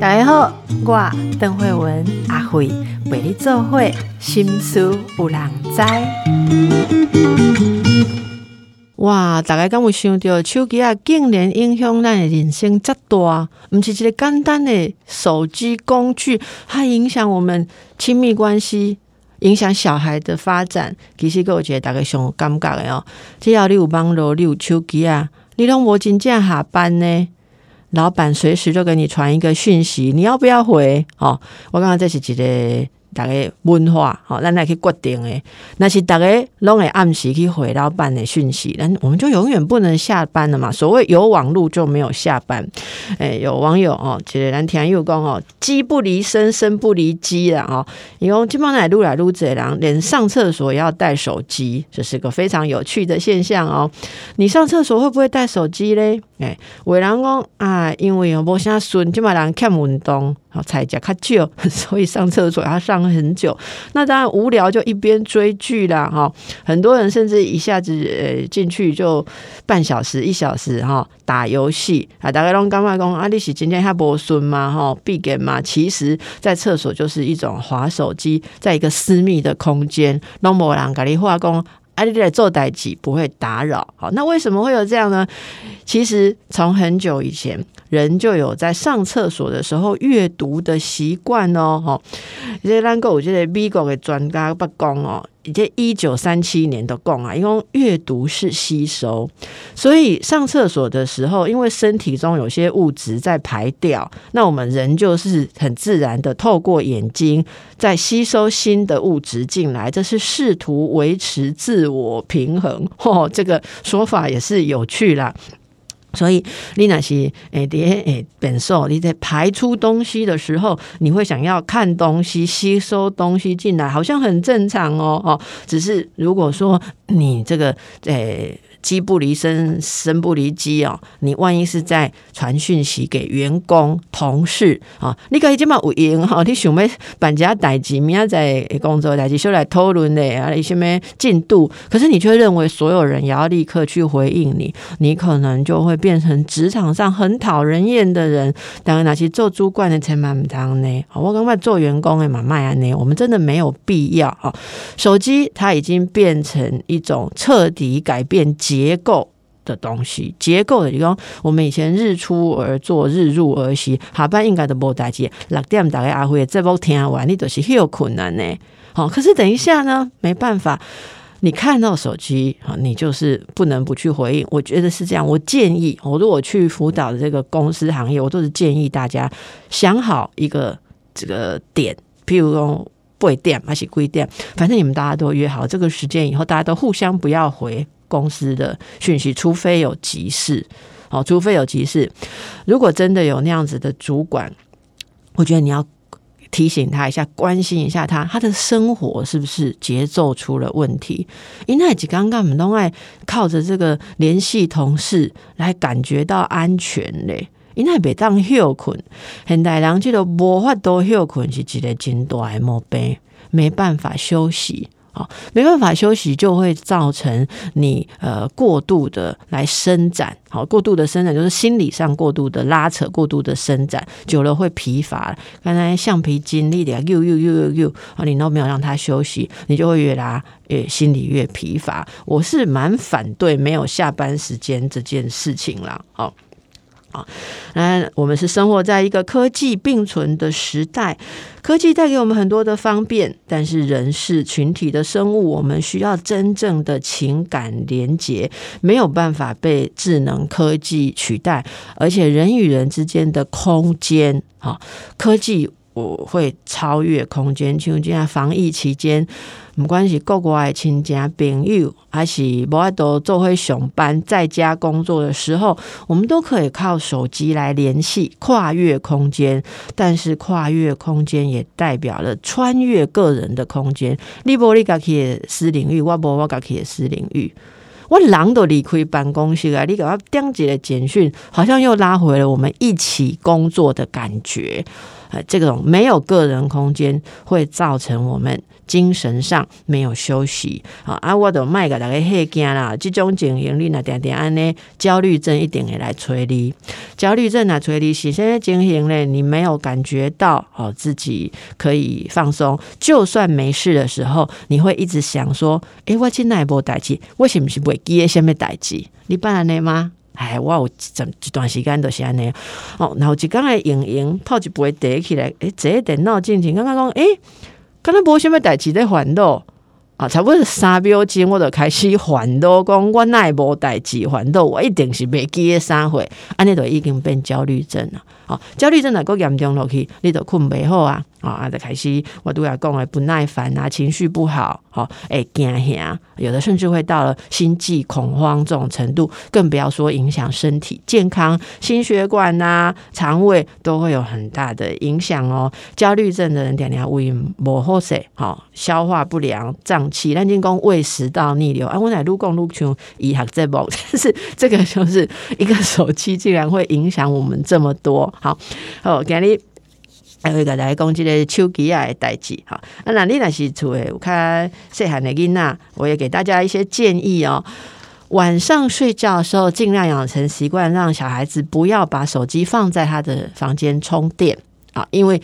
大家好，我邓慧文阿慧为你做会心思有人知。哇！大家敢有想到手机啊，竟然影响咱的人生这大？毋是一个简单的手机工具，它影响我们亲密关系，影响小孩的发展。其实个我觉得大家上感觉的哦，只要你有网络，你有手机啊，你拢无真正下班呢。老板随时就给你传一个讯息，你要不要回？哦，我刚刚这是一个。大家文化，好，咱来去决定诶。那是大家拢会按时去回老板的讯息，那我们就永远不能下班了嘛。所谓有网路就没有下班。诶，有网友哦，其实咱听又讲哦，机不离身，身不离机啦哦。因为基本上来撸来撸这人，连上厕所也要带手机，这是个非常有趣的现象哦。你上厕所会不会带手机嘞？诶，有人讲啊，因为无啥顺，就嘛人欠运动。好，才加较久，所以上厕所要上很久。那当然无聊，就一边追剧啦。哈，很多人甚至一下子呃进去就半小时、一小时哈打游戏啊。大概拢刚刚讲啊，你是今天还播孙吗？哈，闭眼吗？其实，在厕所就是一种滑手机，在一个私密的空间，拢无人跟你话讲。你来做代际不会打扰。好，那为什么会有这样呢？其实从很久以前，人就有在上厕所的时候阅读的习惯哦。哈，这咱个我觉得美国的专家不讲哦。这一九三七年的讲啊，因为阅读是吸收，所以上厕所的时候，因为身体中有些物质在排掉，那我们人就是很自然的透过眼睛在吸收新的物质进来，这是试图维持自我平衡。哦，这个说法也是有趣啦。所以，你那是诶，啲诶，本受你在排出东西的时候，你会想要看东西、吸收东西进来，好像很正常哦，哦，只是如果说你这个诶。机不离身，身不离机哦。你万一是在传讯息给员工、同事啊，你可以这么有用哈。你想要办家代志，明仔在工作代志，就来讨论的啊，一些咩进度？可是你却认为所有人也要立刻去回应你，你可能就会变成职场上很讨人厌的人。当然，那些做主管的才蛮唔当呢。我刚刚做员工的嘛，卖安呢，我们真的没有必要啊。手机它已经变成一种彻底改变。结构的东西，结构的地方，我们以前日出而作，日入而息，下班应该都无代志。六点大概阿辉这波听完，你都是很有困难呢。好，可是等一下呢，没办法，你看到手机啊，你就是不能不去回应。我觉得是这样。我建议，我如果去辅导的这个公司行业，我都是建议大家想好一个这个点，譬如说八点还是几点，反正你们大家都约好这个时间以后，大家都互相不要回。公司的讯息，除非有急事，好，除非有急事。如果真的有那样子的主管，我觉得你要提醒他一下，关心一下他，他的生活是不是节奏出了问题？因为几刚刚我们都爱靠着这个联系同事来感觉到安全嘞。因为每当休困，现代人这个无法多休困是一个真大的毛病，没办法休息。好，没办法休息，就会造成你呃过度的来伸展，好，过度的伸展就是心理上过度的拉扯，过度的伸展，久了会疲乏。刚才橡皮筋力的又又又又又啊，你都没有让他休息，你就会越拉越心里越疲乏。我是蛮反对没有下班时间这件事情啦，好。啊，那我们是生活在一个科技并存的时代，科技带给我们很多的方便，但是人是群体的生物，我们需要真正的情感连结，没有办法被智能科技取代，而且人与人之间的空间，啊，科技。我会超越空间，像这样防疫期间，不管是国外的亲戚朋友，还是无爱多做会上班在家工作的时候，我们都可以靠手机来联系，跨越空间。但是跨越空间也代表了穿越个人的空间。你无你家己的私领域，我无我家己的私领域。我人都离开办公室啊！你给我点几个简讯，好像又拉回了我们一起工作的感觉。呃，这种没有个人空间，会造成我们精神上没有休息啊！啊，我都卖个大家吓惊啦！这种情形你那点点安呢，焦虑症一定会来催你。焦虑症啊，催你是现在情形呢，你没有感觉到哦，自己可以放松。就算没事的时候，你会一直想说：诶，我今奈波代志，我是不是会记什么代志？你办安尼吗？哎，我有一一段时间都是安尼哦。然后一刚来莹莹泡一杯茶起来，诶，坐电脑进前，刚刚讲，诶，刚刚无什么代志在烦恼啊，差不多三秒钟，我就开始烦恼，讲我奈无代志烦恼，我一定是袂记诶三回，安尼就已经变焦虑症了。哦，焦虑症若个严重落去，你就困袂好啊。啊，就开始我都要讲诶，不耐烦啊，情绪不好，好，诶，惊吓，有的甚至会到了心悸、恐慌这种程度，更不要说影响身体健康，心血管呐、肠胃都会有很大的影响哦。焦虑症的人点点胃不好势，好，消化不良、胀气，咱进讲胃食道逆流啊，我乃愈讲愈像医学在报，但是这个就是一个手机竟然会影响我们这么多，好，好，给你。还会个来讲这个手机啊的代志哈，啊那你那是厝诶，我看细汉的囡仔，我也给大家一些建议哦。晚上睡觉的时候，尽量养成习惯，让小孩子不要把手机放在他的房间充电啊，因为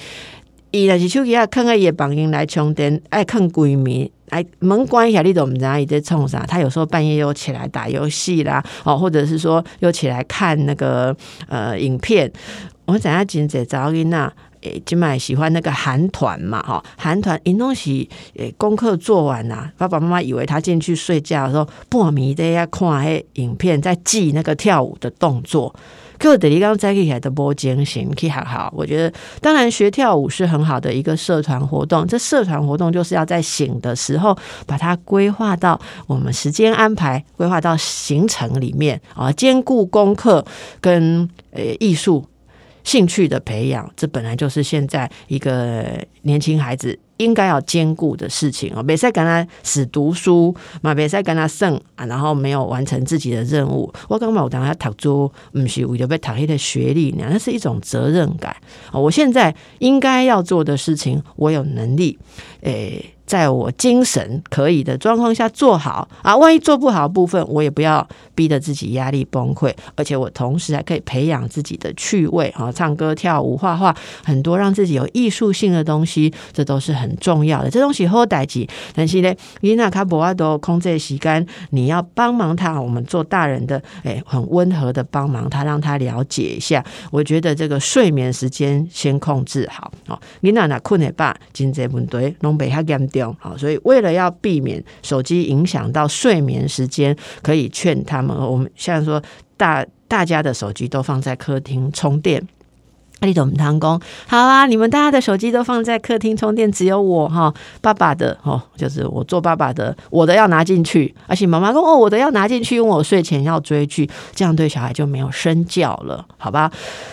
伊那是手机啊，看个夜房间来充电，爱看闺蜜，哎门关一下，你都唔知伊在冲啥。他有时候半夜又起来打游戏啦，哦，或者是说又起来看那个呃影片。我怎样真济早囡仔。诶，今麦喜欢那个韩团嘛，哈，韩团因东喜诶，功课做完啦，爸爸妈妈以为他进去睡觉的时候，破迷的要看迄影片，在记那个跳舞的动作。可是你刚刚在起来的播精神，可以好好。我觉得，当然学跳舞是很好的一个社团活动。这社团活动就是要在醒的时候把它规划到我们时间安排，规划到行程里面啊，兼顾功课跟呃艺术。兴趣的培养，这本来就是现在一个年轻孩子应该要兼顾的事情哦。别再跟他死读书嘛，别再跟他剩啊，然后没有完成自己的任务。我刚刚我等下读书，不是为了被讨黑的学历，那是一种责任感啊。我现在应该要做的事情，我有能力诶。在我精神可以的状况下做好啊，万一做不好的部分，我也不要逼得自己压力崩溃，而且我同时还可以培养自己的趣味啊，唱歌、跳舞、画画，很多让自己有艺术性的东西，这都是很重要的。这东西好代际，但是呢，伊娜卡博阿多空这时间，你要帮忙他，我们做大人的，哎，很温和的帮忙他，让他了解一下。我觉得这个睡眠时间先控制好哦。伊娜娜困的吧，经济问题拢被他减掉。好，所以为了要避免手机影响到睡眠时间，可以劝他们，我们现在说大大家的手机都放在客厅充电。你懂汤工？好啊，你们大家的手机都放在客厅充电，只有我哈，爸爸的哦，就是我做爸爸的，我的要拿进去。而且妈妈说哦，我的要拿进去，因为我睡前要追剧，这样对小孩就没有身教了，好吧？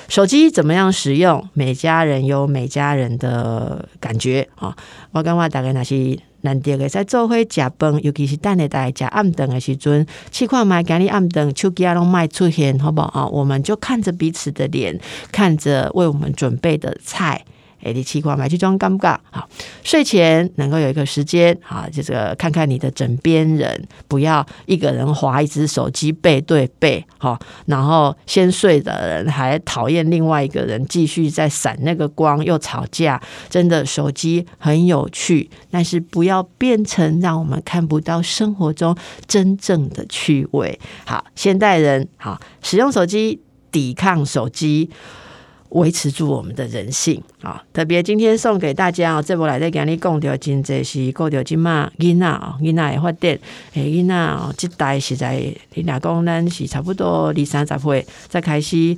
手机怎么样使用？每家人有每家人的感觉啊。我刚刚大概那些。难得的在做伙食饭，尤其是等下大家食暗顿的时阵，试看买今日暗顿手机啊拢卖出现，好不好啊？我们就看着彼此的脸，看着为我们准备的菜。哎，你奇怪买去装尴尬好，睡前能够有一个时间啊，就这个看看你的枕边人，不要一个人划一只手机背对背哈，然后先睡的人还讨厌另外一个人继续在闪那个光又吵架，真的手机很有趣，但是不要变成让我们看不到生活中真正的趣味。好，现代人好使用手机抵抗手机。维持住我们的人性啊！特别今天送给大家哦，这波来在跟你讲掉真济是过掉今嘛囡仔哦，囡仔会发电，诶囡仔哦，这代实在你俩讲咱是差不多二三十岁再开始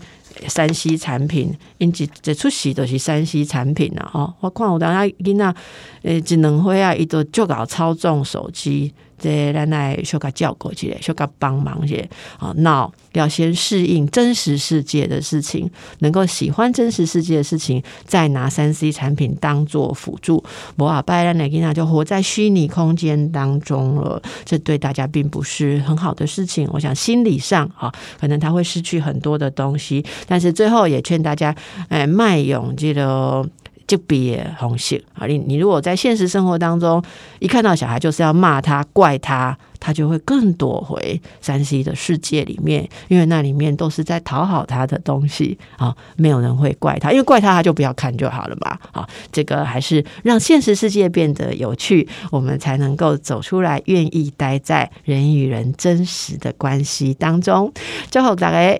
山西产品，因一一出世都是山西产品了哦。我看有当下囡仔诶，一两岁啊，伊都就搞操纵手机。这咱来小个教过去，小个帮忙些啊。脑要先适应真实世界的事情，能够喜欢真实世界的事情，再拿三 C 产品当做辅助。我啊，拜兰奶吉娜就活在虚拟空间当中了，这对大家并不是很好的事情。我想心理上啊，可能他会失去很多的东西。但是最后也劝大家，哎，卖勇记得。就别红色啊！你你如果在现实生活当中，一看到小孩就是要骂他、怪他，他就会更躲回山西的世界里面，因为那里面都是在讨好他的东西啊，没有人会怪他，因为怪他他就不要看就好了嘛。啊，这个还是让现实世界变得有趣，我们才能够走出来，愿意待在人与人真实的关系当中。最后，大家